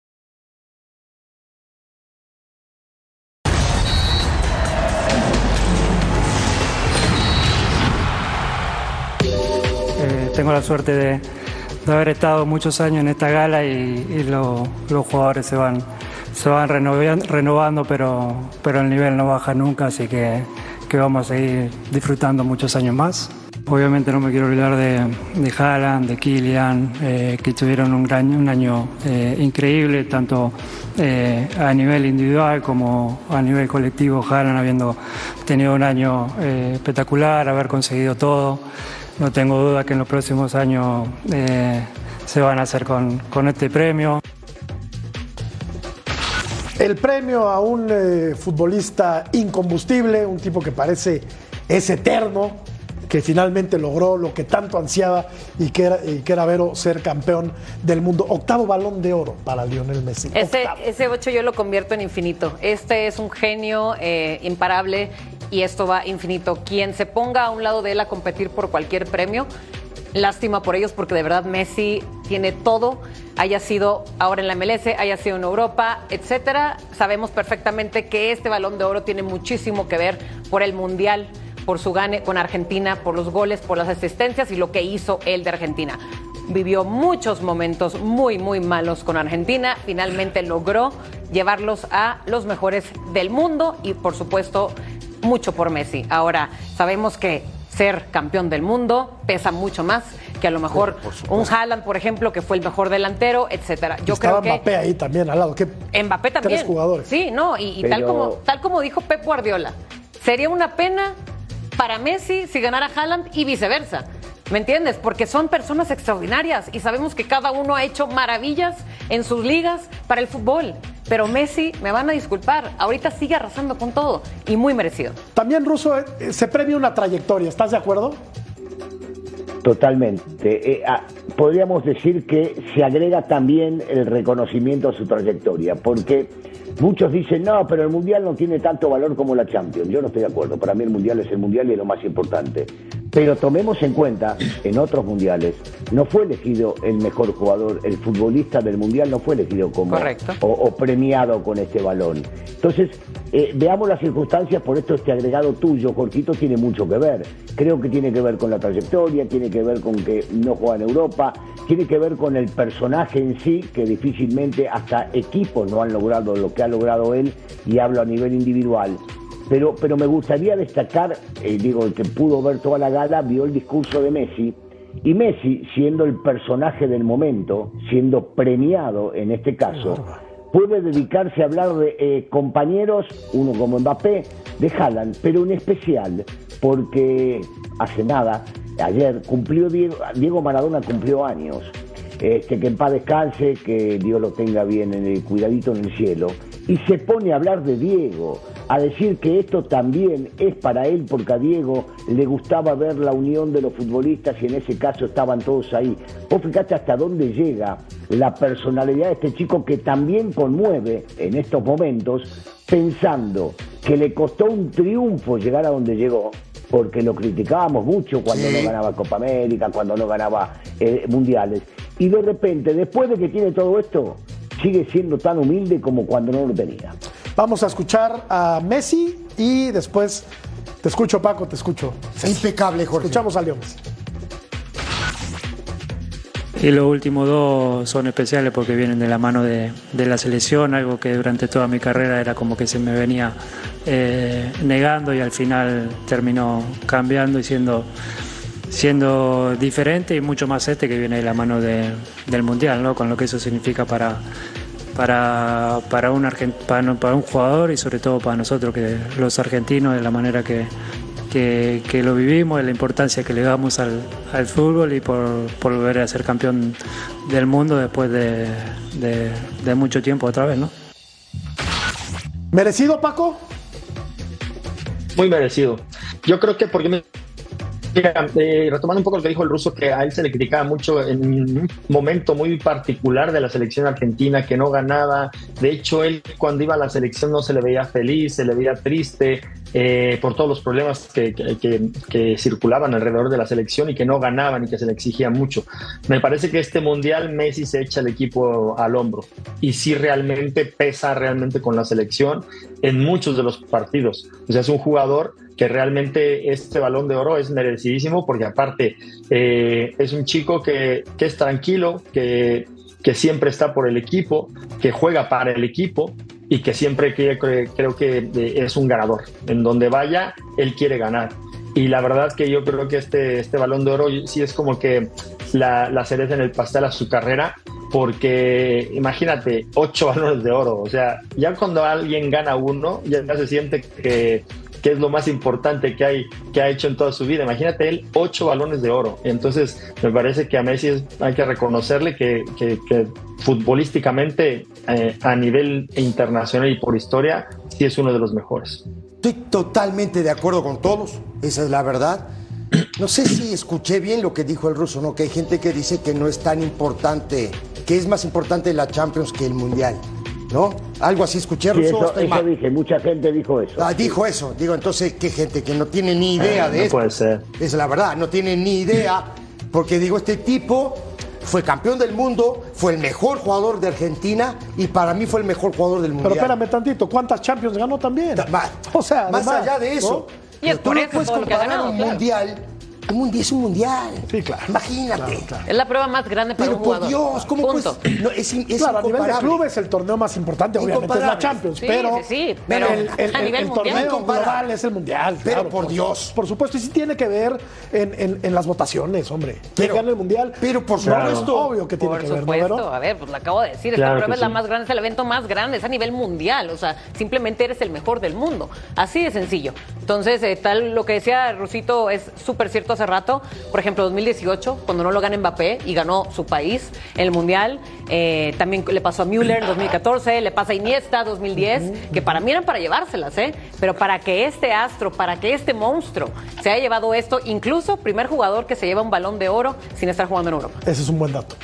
Tengo la suerte de, de haber estado muchos años en esta gala y, y lo- los jugadores se van, se van renovian- renovando, pero, pero el nivel no baja nunca, así que, vamos a seguir disfrutando muchos años más. Obviamente no me quiero olvidar de, de Haaland, de Kylian, eh, que tuvieron un, gran, un año eh, increíble, tanto eh, a nivel individual como a nivel colectivo. Haaland habiendo tenido un año espectacular, haber conseguido todo. No tengo duda que en los próximos años eh, se van a hacer con, con este premio. El premio a un eh, futbolista incombustible, un tipo que parece es eterno, que finalmente logró lo que tanto ansiaba y que era, y que era Vero ser campeón del mundo. Octavo balón de oro para Lionel Messi. Ese, ese 8 yo lo convierto en infinito. Este es un genio eh, imparable y esto va infinito. Quien se ponga a un lado de él a competir por cualquier premio, lástima por ellos porque de verdad Messi tiene todo, haya sido ahora en la MLS, haya sido en Europa, etcétera. Sabemos perfectamente que este balón de oro tiene muchísimo que ver por el Mundial por su gane con Argentina, por los goles, por las asistencias y lo que hizo él de Argentina. Vivió muchos momentos muy, muy malos con Argentina. Finalmente logró llevarlos a los mejores del mundo y, por supuesto, mucho por Messi. Ahora, sabemos que ser campeón del mundo pesa mucho más que a lo mejor un Haaland, por ejemplo, que fue el mejor delantero, etcétera. Yo Estaba creo que Mbappé ahí también al lado. ¿Qué? Mbappé también. Tres jugadores. Sí, no, y, tal como tal como dijo Pep Guardiola, sería una pena para Messi si ganara Haaland y viceversa. ¿Me entiendes? Porque son personas extraordinarias y sabemos que cada uno ha hecho maravillas en sus ligas para el fútbol. Pero Messi, me van a disculpar, ahorita sigue arrasando con todo y muy merecido. También, Russo, eh, se premia una trayectoria, ¿estás de acuerdo? Totalmente. Eh, ah, podríamos decir que se agrega también el reconocimiento a su trayectoria, porque muchos dicen, no, pero el Mundial no tiene tanto valor como la Champions. Yo no estoy de acuerdo. Para mí el Mundial es el Mundial y es lo más importante. Pero tomemos en cuenta, en otros mundiales, no fue elegido el mejor jugador, el futbolista del mundial no fue elegido como o, premiado con este balón. Entonces, eh, veamos las circunstancias, por esto este agregado tuyo, Jorquito, tiene mucho que ver. Creo que tiene que ver con la trayectoria, tiene que ver con que no juega en Europa, tiene que ver con el personaje en sí, que difícilmente hasta equipos no han logrado lo que ha logrado él, y hablo a nivel individual. Pero, pero me gustaría destacar, eh, digo, el que pudo ver toda la gala, vio el discurso de Messi, y Messi, siendo el personaje del momento, siendo premiado en este caso, puede dedicarse a hablar de eh, compañeros, uno como Mbappé, de Haaland, pero en especial porque hace nada, ayer cumplió Diego, Diego Maradona cumplió años. Este, que en paz descanse, que Dios lo tenga bien en el cuidadito en el cielo. Y se pone a hablar de Diego, a decir que esto también es para él porque a Diego le gustaba ver la unión de los futbolistas y en ese caso estaban todos ahí. Vos fíjate hasta dónde llega la personalidad de este chico que también conmueve en estos momentos pensando que le costó un triunfo llegar a donde llegó porque lo criticábamos mucho cuando no ganaba Copa América, cuando no ganaba eh, mundiales. Y de repente, después de que tiene todo esto, sigue siendo tan humilde como cuando no lo tenía. Vamos a escuchar a Messi y después te escucho, Paco, te escucho. impecable, Jorge. Escuchamos a Leo Y los últimos dos son especiales porque vienen de la mano de, la selección, algo que durante toda mi carrera era como que se me venía eh, negando y al final terminó cambiando y siendo siendo diferente y mucho más este que viene de la mano del Mundial, ¿no? con lo que eso significa para, para, para, un para, un jugador y sobre todo para nosotros, que los argentinos, de la manera que, que, lo vivimos, de la importancia que le damos al, fútbol y por, por, volver a ser campeón del mundo después de, de mucho tiempo otra vez. ¿no? ¿Merecido, Paco? Muy merecido. Yo creo que porque me Mira, eh, retomando un poco lo que dijo el ruso, que a él se le criticaba mucho en un momento muy particular de la selección argentina, que no ganaba. De hecho, él cuando iba a la selección no se le veía feliz, se le veía triste eh, por todos los problemas que, que, circulaban alrededor de la selección y que no ganaban y que se le exigía mucho. Me parece que este mundial Messi se echa el equipo al hombro y sí realmente pesa realmente con la selección en muchos de los partidos. O sea, es un jugador que realmente este balón de oro es merecidísimo porque aparte eh, es un chico que, es tranquilo, que, que, siempre está por el equipo, que juega para el equipo y que siempre creo que eh, es un ganador. En donde vaya, él quiere ganar. Y la verdad que yo creo que este, este balón de oro sí es como que la, la cereza en el pastel a su carrera, porque imagínate, ocho balones de oro, o sea, ya cuando alguien gana uno, ya se siente que, que es lo más importante que, hay, que ha hecho en toda su vida. Imagínate él, ocho balones de oro. Entonces, me parece que a Messi hay que reconocerle que, futbolísticamente, eh, a nivel internacional y por historia, sí es uno de los mejores. Estoy totalmente de acuerdo con todos, esa es la verdad. No sé si escuché bien lo que dijo el ruso, ¿no? Que hay gente que dice que no es tan importante, que es más importante la Champions que el Mundial, ¿no? Algo así escuché, Sí, ruso. eso, estoy eso mal. dije, mucha gente dijo eso. Ah, dijo eso. Digo, entonces, ¿qué gente que no tiene ni idea Eh, de no esto? puede ser. Es la verdad, no tiene ni idea. Porque digo, este tipo fue campeón del mundo, fue el mejor jugador de Argentina y para mí fue el mejor jugador del Pero mundial. espérame tantito, ¿cuántas Champions ganó también? O sea, más además, allá de eso, ¿no? Y es tú no puedes comparar ganado, un claro. mundial. Un mundial es un mundial. Sí, claro. Imagínate. Claro, claro. Es la prueba más grande para Pero un por jugador. Dios, ¿cómo Punto. puedes? No, es, in- es Claro, a nivel de incomparable. clubes el torneo más importante obviamente es la. Champions, Sí, pero, sí, sí, pero el, el- a el- nivel el mundial. torneo global es el mundial. Pero claro, por Dios. Por supuesto, y sí tiene que ver en, en- en las votaciones, hombre. ¿Quién Pero- gana el mundial? pero por supuesto. obvio que tiene Por que ver, ¿no, a ver, pues lo acabo de decir, Claro esta prueba es la más grande, es el evento más grande, es a nivel mundial, o sea, simplemente eres el mejor del mundo, así de sencillo. Entonces, eh, tal lo que decía Rusito es súper cierto hace rato, por ejemplo, 2018, cuando no lo gana Mbappé y ganó su país en el mundial, eh, también le pasó a Müller en 2014, le pasa a Iniesta 2010, que para mí eran para llevárselas, ¿eh? Pero para que este astro, para que este monstruo se haya llevado esto, incluso primer jugador que se lleva un balón de oro sin estar jugando en Europa. Ese es un buen dato.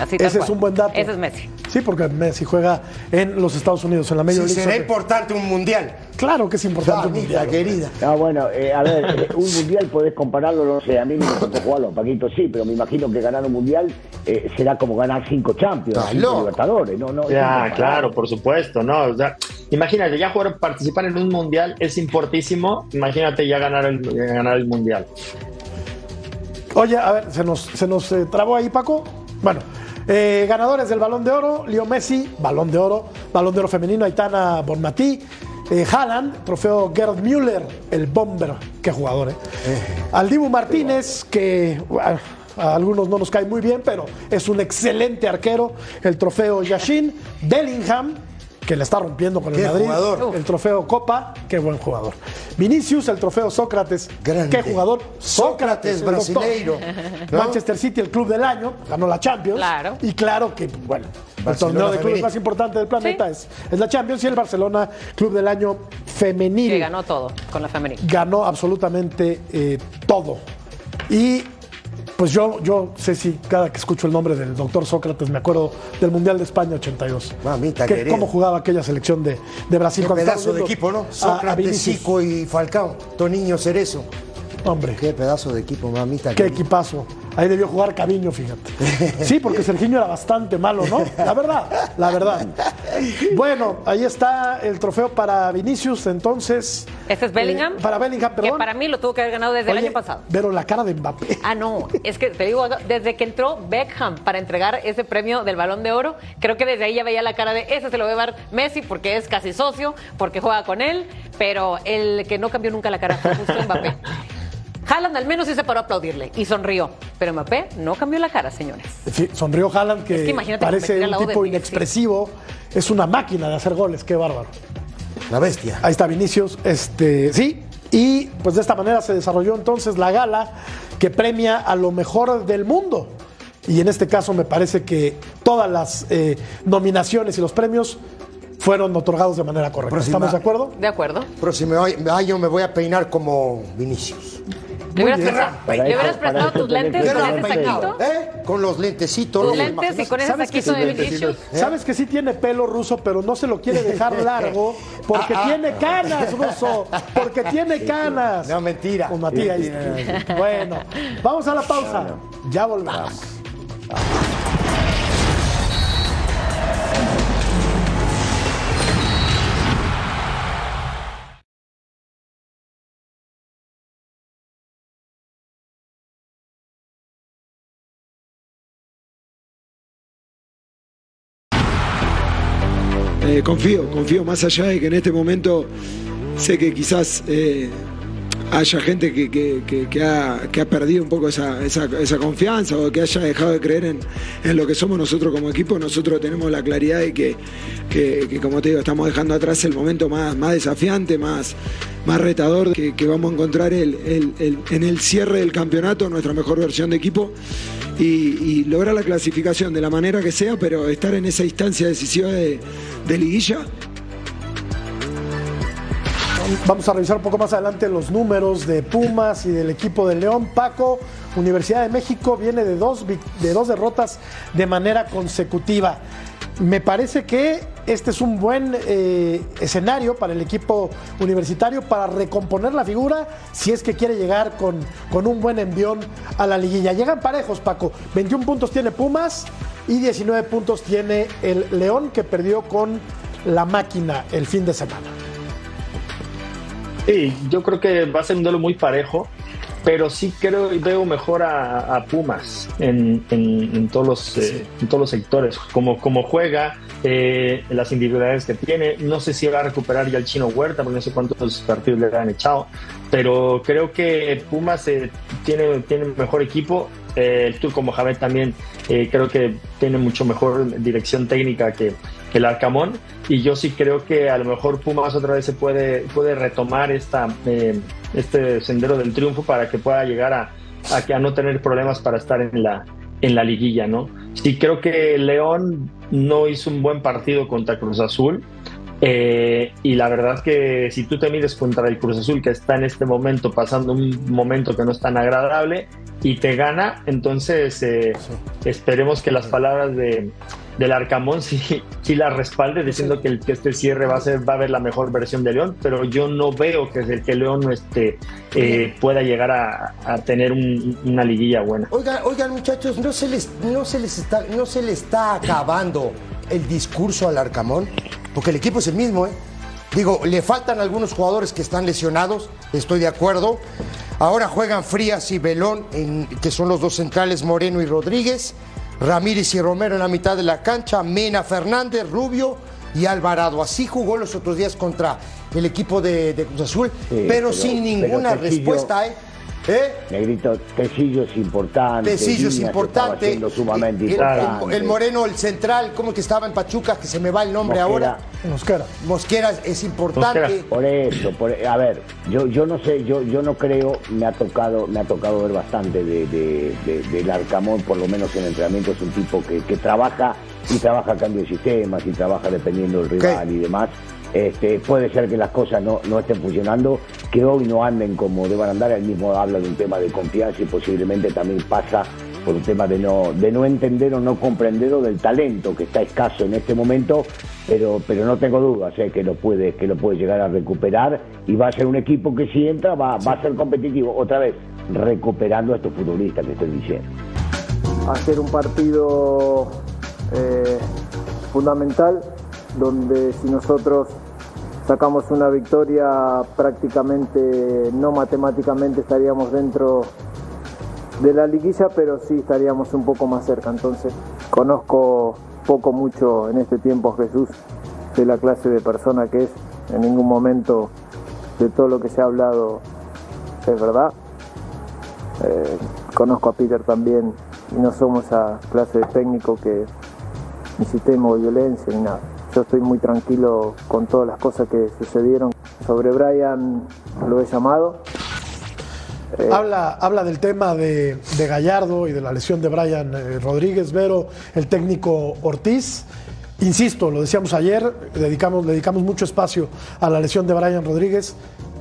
Así Ese es un buen dato. Ese es Messi. Sí, porque Messi juega en los Estados Unidos, en la Major Si League será Soccer. importante un mundial. Claro que es importante un mundial. querida. No, bueno, eh, a ver, eh, un mundial podés compararlo, no sé, a mí me tocó jugarlo, Paquito sí, pero me imagino que ganar un mundial eh, será como ganar cinco Champions, cinco loco. Libertadores, no, Ya, claro, por supuesto, ¿no? O sea, imagínate, ya jugar, participar en un mundial es importantísimo. Imagínate ya ganar el, ganar el mundial. Oye, a ver, se nos, se nos eh, trabó ahí, Paco. Bueno, eh, ganadores del Balón de Oro, Leo Messi, Balón de Oro, Balón de Oro femenino, Aitana Bonmatí, eh, Haaland, trofeo Gerd Müller, el bomber, qué jugador, ¿eh? Al Dibu Martínez, que bueno, a algunos no nos cae muy bien, pero es un excelente arquero, el trofeo Yashin, Bellingham, que le está rompiendo con el Qué Madrid, jugador. el trofeo Copa, qué buen jugador. Vinicius, el trofeo Sócrates, Grande. qué jugador. Sócrates, brasileiro, ¿no? Manchester City, el club del año, ganó la Champions. Claro. Y claro que, bueno, el torneo de clubes femenil. más importante del planeta Sí. es, es la Champions y el Barcelona, club del año femenil. Que ganó todo con la femenina. Ganó absolutamente eh, todo. Y pues yo, yo sé si cada que escucho el nombre del doctor Sócrates me acuerdo del Mundial de España 82. Mamita Que- querida. cómo jugaba aquella selección de, de Brasil. Qué pedazo de equipo, ¿no? a- a Sócrates. Zico y Falcao. Toniño Cerezo. Hombre. Qué pedazo de equipo, mamita. Qué equipazo. Ahí debió jugar Caviño, fíjate. Sí, porque Serginho era bastante malo, ¿no? La verdad, la verdad. Bueno, ahí está el trofeo para Vinicius, entonces. ¿Este es Bellingham? Eh, para Bellingham, Que perdón. para mí lo tuvo que haber ganado desde el año pasado. Pero la cara de Mbappé. Ah, no, es que te digo, desde que entró Beckham para entregar ese premio del Balón de Oro, creo que desde ahí ya veía la cara de ese se lo va a llevar Messi porque es casi socio, porque juega con él, pero el que no cambió nunca la cara fue justo Mbappé. Haaland al menos sí se paró a aplaudirle y sonrió, pero Mbappé no cambió la cara, señores. Sí, sonrió Haaland, que, Es que parece un tipo inexpresivo. Es una máquina de hacer goles, qué bárbaro. La bestia. Ahí está Vinicius, este, sí. Y pues de esta manera se desarrolló entonces la gala que premia a lo mejor del mundo. Y en este caso me parece que todas las eh, nominaciones y los premios fueron otorgados de manera correcta. Próxima. ¿Estamos de acuerdo? ¿De acuerdo? Próximo año me voy a peinar como Vinicius. ¿Le hubieras, bien. prestado- ¿le hubieras para prestado tus lentes con ese saquito? ¿Eh? Con los lentecitos. Tus lentes y con ese ¿Sabes que saquito de sí? Vinicius. ¿Sabes que sí tiene pelo ruso, pero no se lo quiere dejar largo porque Ah, ah. tiene canas, ruso? Porque tiene canas. No, mentira. Con Matías. Bueno, vamos a la pausa. Ya volvemos. Confío, confío más allá de que en este momento sé que quizás eh, haya gente que, que- que- que ha, perdido un poco esa, esa- esa confianza o que haya dejado de creer en, en lo que somos nosotros como equipo. Nosotros tenemos la claridad de que, como te digo, estamos dejando atrás el momento más, más desafiante, más, más retador que, vamos a encontrar el- el- en el cierre del campeonato, nuestra mejor versión de equipo. Y, y lograr la clasificación de la manera que sea, pero estar en esa instancia decisiva de, de liguilla Vamos a revisar un poco más adelante los números de Pumas y del equipo de León. Paco, Universidad de México viene de dos, de dos derrotas de manera consecutiva. Me parece que este es un buen eh, escenario para el equipo universitario para recomponer la figura si es que quiere llegar con, con un buen envión a la liguilla. Llegan parejos, Paco. 21 puntos tiene Pumas y 19 puntos tiene el León que perdió con la máquina el fin de semana. Sí, yo creo que va a ser un duelo muy parejo, pero sí creo y veo mejor a, Pumas en, todos los, eh, en todos los sectores, como, como juega, eh, las individualidades que tiene. No sé si va a recuperar ya el chino Huerta, porque no sé cuántos partidos le han echado, pero creo que Pumas eh, tiene, tiene mejor equipo. el Turco Mohamed también creo que tiene mucho mejor dirección técnica que, el Arcamón y yo sí creo que a lo mejor Pumas otra vez se puede, puede retomar esta, eh, este sendero del triunfo para que pueda llegar a, a, a, no tener problemas para estar en la, en la liguilla, ¿no? Sí creo que León no hizo un buen partido contra Cruz Azul eh, y la verdad que si tú te mides contra el Cruz Azul que está en este momento pasando un momento que no es tan agradable y te gana, entonces eh, esperemos que las palabras de, del Arcamón sí, sí la respalde diciendo que, el, que este cierre va a ser va a ver la mejor versión de León, pero yo no veo que, el que León este, eh, pueda llegar a, tener una liguilla buena. Oigan, oigan muchachos, no se les, no se les está, no se le está acabando el discurso al Arcamón, porque el equipo es el mismo, ¿eh? Digo, le faltan algunos jugadores que están lesionados, estoy de acuerdo. Ahora juegan Frías y Belón, que son los dos centrales, Moreno y Rodríguez. Ramírez y Romero en la mitad de la cancha, Mena, Fernández, Rubio y Alvarado. Así jugó los otros días contra el equipo de, Cruz Azul, pero, sin ninguna respuesta. ¿eh? ¿Eh? Negrito, Tecillo es importante. Tecillo es importante. Sumamente el, importante. El, Moreno, el central, como que estaba en Pachuca, que se me va el nombre ahora. Mosquera. Mosquera es importante. Por eso, a ver, yo, yo no sé, yo, yo no creo, me ha tocado, me ha tocado ver bastante de, del Arcamón, por lo menos en entrenamiento, es un tipo que, que trabaja y trabaja cambio de sistemas y trabaja dependiendo del rival y demás. Este, puede ser que las cosas no, estén funcionando, que hoy no anden como deban andar. Él mismo habla de un tema de confianza y posiblemente también pasa por un tema de no, de no entender o no comprender o del talento que está escaso en este momento, pero, pero no tengo dudas eh, que, lo puede, que lo puede llegar a recuperar y va a ser un equipo que si entra va, va a ser competitivo, otra vez, recuperando a estos futbolistas que estoy diciendo. Hacer un partido eh, fundamental donde si nosotros sacamos una victoria prácticamente, no matemáticamente estaríamos dentro de la liguilla, pero sí estaríamos un poco más cerca. Entonces conozco poco, mucho en este tiempo a Jesús de la clase de persona que es. En ningún momento de todo lo que se ha hablado es verdad. Eh, conozco a Peter también y no somos esa clase de técnico que incitemos violencia ni nada estoy muy tranquilo con todas las cosas que sucedieron. Sobre Brian lo he llamado. Eh, habla, habla del tema de, Gallardo y de la lesión de Brian eh, Rodríguez, Vero, el técnico Ortiz. Insisto, lo decíamos ayer, dedicamos, dedicamos mucho espacio a la lesión de Brian Rodríguez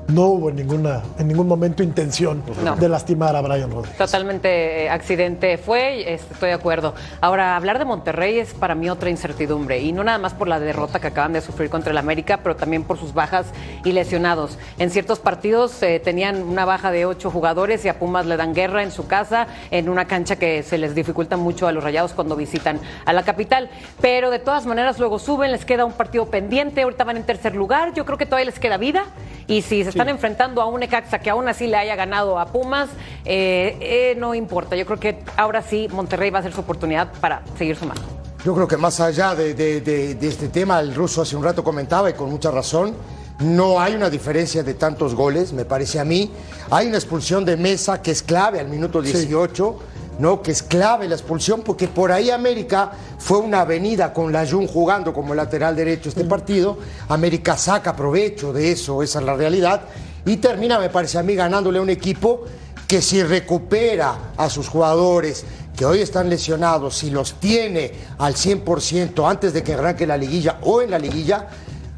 no hubo en, ninguna, en ningún momento intención de lastimar a Brian Rodríguez. Totalmente eh, accidente fue, estoy de acuerdo. Ahora, hablar de Monterrey es para mí otra incertidumbre, y no nada más por la derrota que acaban de sufrir contra el América, pero también por sus bajas y lesionados. En ciertos partidos eh, tenían una baja de ocho jugadores y a Pumas le dan guerra en su casa, en una cancha que se les dificulta mucho a los rayados cuando visitan a la capital. Pero de todas maneras luego suben, les queda un partido pendiente, ahorita van en tercer lugar, yo creo que todavía les queda vida, y si se están enfrentando a un Ecaxa que aún así le haya ganado a Pumas, eh, eh, no importa. Yo creo que ahora sí Monterrey va a ser su oportunidad para seguir sumando. Yo creo que más allá de, este tema, el ruso hace un rato comentaba y con mucha razón, no hay una diferencia de tantos goles, me parece a mí. Hay una expulsión de mesa que es clave al minuto 18. ¿No? que es clave la expulsión, porque por ahí América fue una avenida con la Jun jugando como lateral derecho este partido. América saca provecho de eso, esa es la realidad. Y termina, me parece a mí, ganándole a un equipo que si recupera a sus jugadores que hoy están lesionados, si los tiene al 100% antes de que arranque la liguilla o en la liguilla,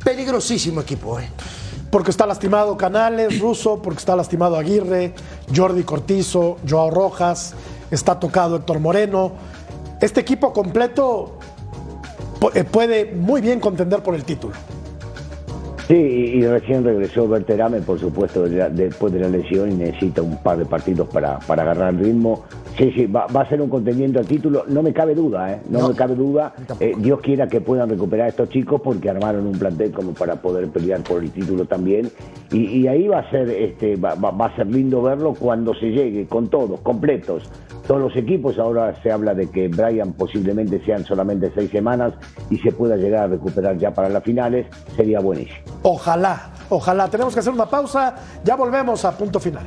peligrosísimo equipo. ¿eh? porque está lastimado Canales, Russo, porque está lastimado Aguirre, Jordi Cortizo, Joao Rojas, está tocado Héctor Moreno. Este equipo completo eh, puede muy bien contender por el título. Sí, y, recién regresó Berterame, por supuesto, después de la lesión y necesita un par de partidos para, para agarrar el ritmo. Sí, sí, va, va a ser un contendiente al título, no me cabe duda, ¿eh? no, me cabe duda. Eh, Dios quiera que puedan recuperar a estos chicos porque armaron un plantel como para poder pelear por el título también. Y, y ahí va a ser, este, va, va- va a ser lindo verlo cuando se llegue con todos, completos. Todos los equipos, ahora se habla de que Brian posiblemente sean solamente seis semanas y se pueda llegar a recuperar ya para las finales, sería buenísimo. Ojalá, ojalá. Tenemos que hacer una pausa. Ya volvemos a punto final.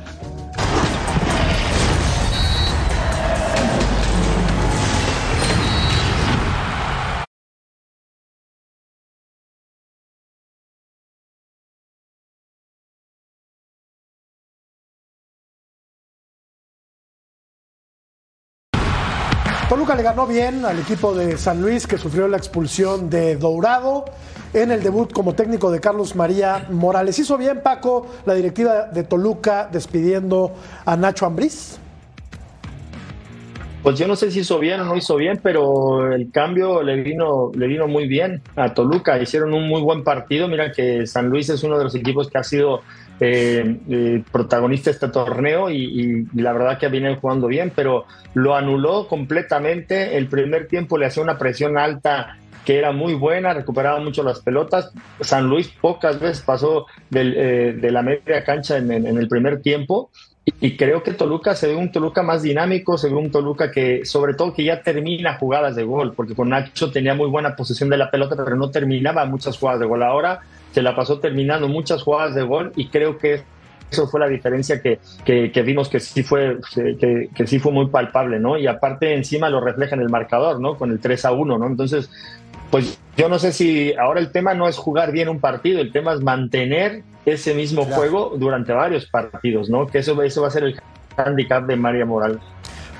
Toluca le ganó bien al equipo de San Luis que sufrió la expulsión de Dourado en el debut como técnico de Carlos María Morales. ¿Hizo bien Paco la directiva de Toluca despidiendo a Nacho Ambriz? Pues yo no sé si hizo bien o no hizo bien, pero el cambio le vino, le vino muy bien a Toluca. Hicieron un muy buen partido. Mira que San Luis es uno de los equipos que ha sido eh, eh, protagonista de este torneo y, y- la verdad que vienen jugando bien, pero lo anuló completamente. El primer tiempo le hacía una presión alta que era muy buena, recuperaba mucho las pelotas. San Luis pocas veces pasó del, eh, de la media cancha en, en- en el primer tiempo. Y creo que Toluca se ve un Toluca más dinámico, se ve un Toluca que, sobre todo, que ya termina jugadas de gol, porque con Nacho tenía muy buena posesión de la pelota, pero no terminaba muchas jugadas de gol. Ahora se la pasó terminando muchas jugadas de gol y creo que eso fue la diferencia que, que, que vimos que sí fue que, que sí fue muy palpable, ¿no? Y aparte encima lo refleja en el marcador, ¿no? Con el 3 a 1, ¿no? Entonces, pues yo no sé si ahora el tema no es jugar bien un partido, el tema es mantener ese mismo juego durante varios partidos, ¿no? Que eso, eso va a ser el handicap de María Moral.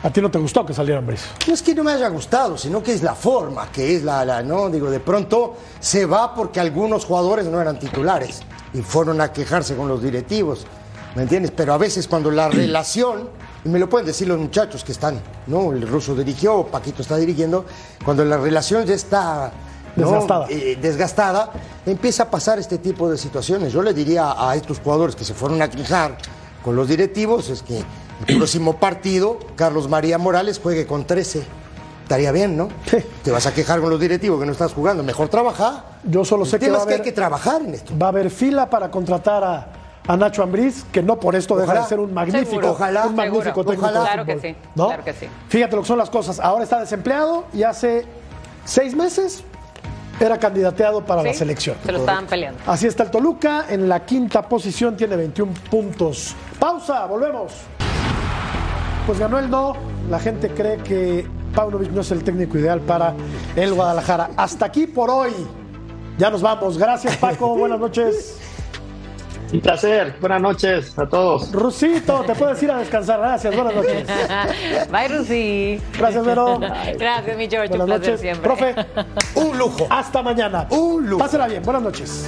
¿A ti no te gustó que saliera Ambriz? No es que no me haya gustado, sino que es la forma, que es la, la, ¿no? Digo, de pronto se va porque algunos jugadores no eran titulares y fueron a quejarse con los directivos, ¿me entiendes? Pero a veces cuando la relación, y me lo pueden decir los muchachos que están, ¿no? El ruso dirigió, Paquito está dirigiendo, cuando la relación ya está ¿no? Desgastada. Eh, desgastada, empieza a pasar este tipo de situaciones. Yo le diría a estos jugadores que se fueron a quejar con los directivos es que el próximo partido Carlos María Morales juegue con 13. Estaría bien, ¿no? Te vas a quejar con los directivos que no estás jugando. Mejor trabaja. Yo solo sé El que tema va a es que haber, hay que trabajar en esto. va a haber fila para contratar a, a Nacho Ambriz, que no por esto deja Ojalá. de ser un magnífico, Seguro. Ojalá. un magnífico Seguro. técnico. Ojalá. Claro que sí, ¿no? claro que sí. Fíjate lo que son las cosas. Ahora está desempleado y hace seis meses era candidateado para la selección. Se lo estaban peleando. Así está el Toluca, en la quinta posición tiene 21 puntos. Pausa, volvemos. Pues ganó el no, la gente cree que Paunovic no es el técnico ideal para el Guadalajara. Hasta aquí por hoy. Ya nos vamos. Gracias Paco, buenas noches. Un placer, buenas noches a todos. Rusito, te puedes ir a descansar. Gracias, buenas noches. Bye, Rusi. Gracias, Vero. Gracias, mi George. Buenas un placer noches. siempre. Profe, Un lujo. hasta mañana. Un lujo. Pásela bien, buenas noches.